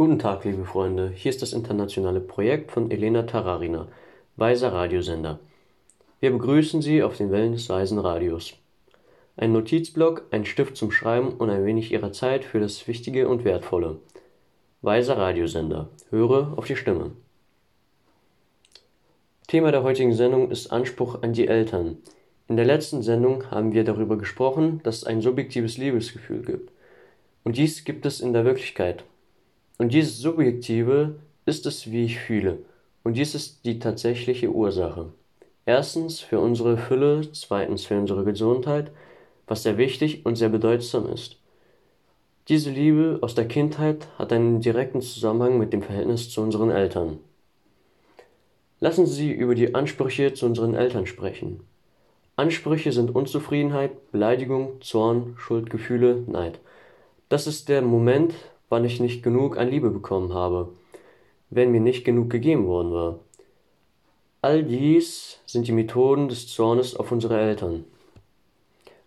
Guten Tag, liebe Freunde. Hier ist das internationale Projekt von Elena Tararina, Weiser Radiosender. Wir begrüßen Sie auf den Wellen des Weisen Radios. Ein Notizblock, ein Stift zum Schreiben und ein wenig Ihrer Zeit für das Wichtige und Wertvolle. Weiser Radiosender. Höre auf die Stimme. Thema der heutigen Sendung ist Anspruch an die Eltern. In der letzten Sendung haben wir darüber gesprochen, dass es ein subjektives Liebesgefühl gibt. Und dies gibt es in der Wirklichkeit. Und dieses Subjektive ist es, wie ich fühle. Und dies ist die tatsächliche Ursache. Erstens für unsere Fülle, zweitens für unsere Gesundheit, was sehr wichtig und sehr bedeutsam ist. Diese Liebe aus der Kindheit hat einen direkten Zusammenhang mit dem Verhältnis zu unseren Eltern. Lassen Sie über die Ansprüche zu unseren Eltern sprechen. Ansprüche sind Unzufriedenheit, Beleidigung, Zorn, Schuldgefühle, Neid. Das ist der Moment, wann ich nicht genug an Liebe bekommen habe, wenn mir nicht genug gegeben worden war. All dies sind die Methoden des Zornes auf unsere Eltern.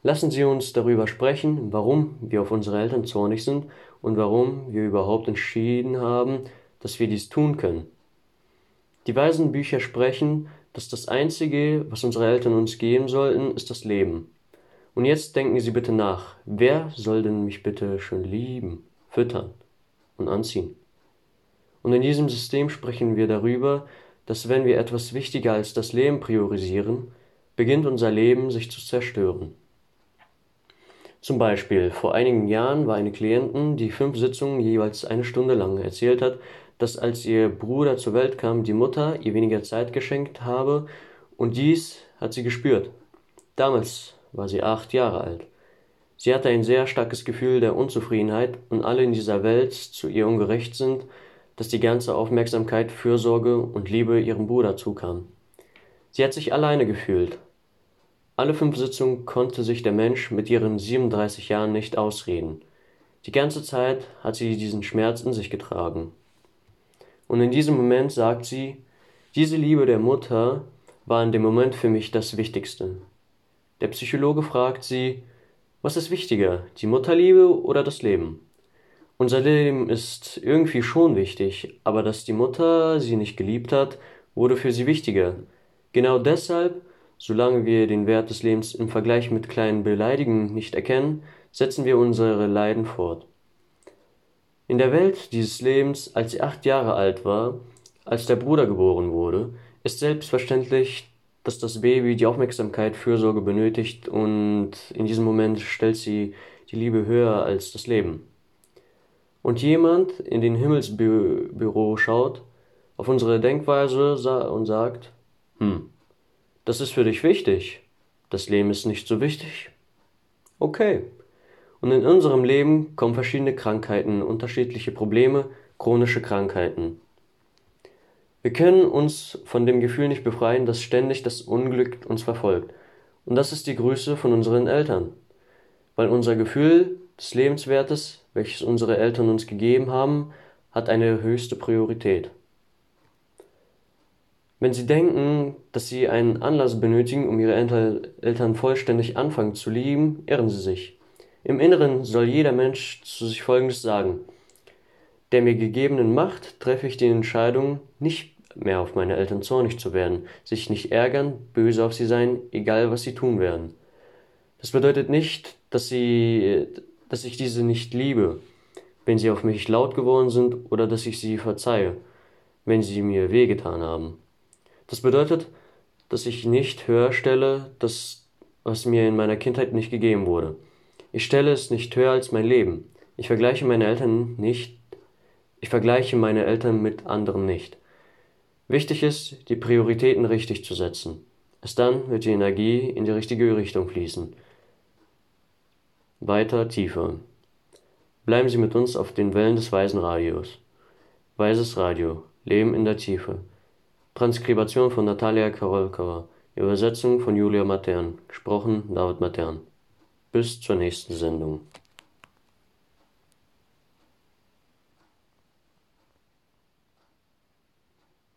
Lassen Sie uns darüber sprechen, warum wir auf unsere Eltern zornig sind und warum wir überhaupt entschieden haben, dass wir dies tun können. Die weisen Bücher sprechen, dass das Einzige, was unsere Eltern uns geben sollten, ist das Leben. Und jetzt denken Sie bitte nach, wer soll denn mich bitte schon lieben? Füttern und anziehen. Und in diesem System sprechen wir darüber, dass wenn wir etwas wichtiger als das Leben priorisieren, beginnt unser Leben sich zu zerstören. Zum Beispiel, vor einigen Jahren war eine Klientin, die fünf Sitzungen jeweils eine Stunde lang erzählt hat, dass als ihr Bruder zur Welt kam, die Mutter ihr weniger Zeit geschenkt habe und dies hat sie gespürt. Damals war sie acht Jahre alt. Sie hatte ein sehr starkes Gefühl der Unzufriedenheit und alle in dieser Welt zu ihr ungerecht sind, dass die ganze Aufmerksamkeit, Fürsorge und Liebe ihrem Bruder zukam. Sie hat sich alleine gefühlt. Alle fünf Sitzungen konnte sich der Mensch mit ihren 37 Jahren nicht ausreden. Die ganze Zeit hat sie diesen Schmerz in sich getragen. Und in diesem Moment sagt sie, diese Liebe der Mutter war in dem Moment für mich das Wichtigste. Der Psychologe fragt sie, was ist wichtiger, die Mutterliebe oder das Leben? Unser Leben ist irgendwie schon wichtig, aber dass die Mutter sie nicht geliebt hat, wurde für sie wichtiger. Genau deshalb, solange wir den Wert des Lebens im Vergleich mit kleinen Beleidigungen nicht erkennen, setzen wir unsere Leiden fort. In der Welt dieses Lebens, als sie acht Jahre alt war, als der Bruder geboren wurde, ist selbstverständlich dass das Baby die Aufmerksamkeit, Fürsorge benötigt und in diesem Moment stellt sie die Liebe höher als das Leben. Und jemand in den Himmelsbüro schaut auf unsere Denkweise und sagt, hm, das ist für dich wichtig, das Leben ist nicht so wichtig. Okay. Und in unserem Leben kommen verschiedene Krankheiten, unterschiedliche Probleme, chronische Krankheiten. Wir können uns von dem Gefühl nicht befreien, dass ständig das Unglück uns verfolgt. Und das ist die Größe von unseren Eltern. Weil unser Gefühl des Lebenswertes, welches unsere Eltern uns gegeben haben, hat eine höchste Priorität. Wenn Sie denken, dass Sie einen Anlass benötigen, um Ihre Eltern vollständig anfangen zu lieben, irren Sie sich. Im Inneren soll jeder Mensch zu sich Folgendes sagen. Der mir gegebenen Macht treffe ich die Entscheidung, nicht mehr auf meine Eltern zornig zu werden, sich nicht ärgern, böse auf sie sein, egal was sie tun werden. Das bedeutet nicht, dass sie, dass ich diese nicht liebe, wenn sie auf mich laut geworden sind oder dass ich sie verzeihe, wenn sie mir wehgetan haben. Das bedeutet, dass ich nicht höher stelle, das, was mir in meiner Kindheit nicht gegeben wurde. Ich stelle es nicht höher als mein Leben. Ich vergleiche meine Eltern nicht. Ich vergleiche meine Eltern mit anderen nicht. Wichtig ist, die Prioritäten richtig zu setzen. Erst dann wird die Energie in die richtige Richtung fließen. Weiter tiefer. Bleiben Sie mit uns auf den Wellen des Weisen Radios. Weises Radio. Leben in der Tiefe. Transkribation von Natalia Karolkova. Übersetzung von Julia Matern. Gesprochen David Matern. Bis zur nächsten Sendung.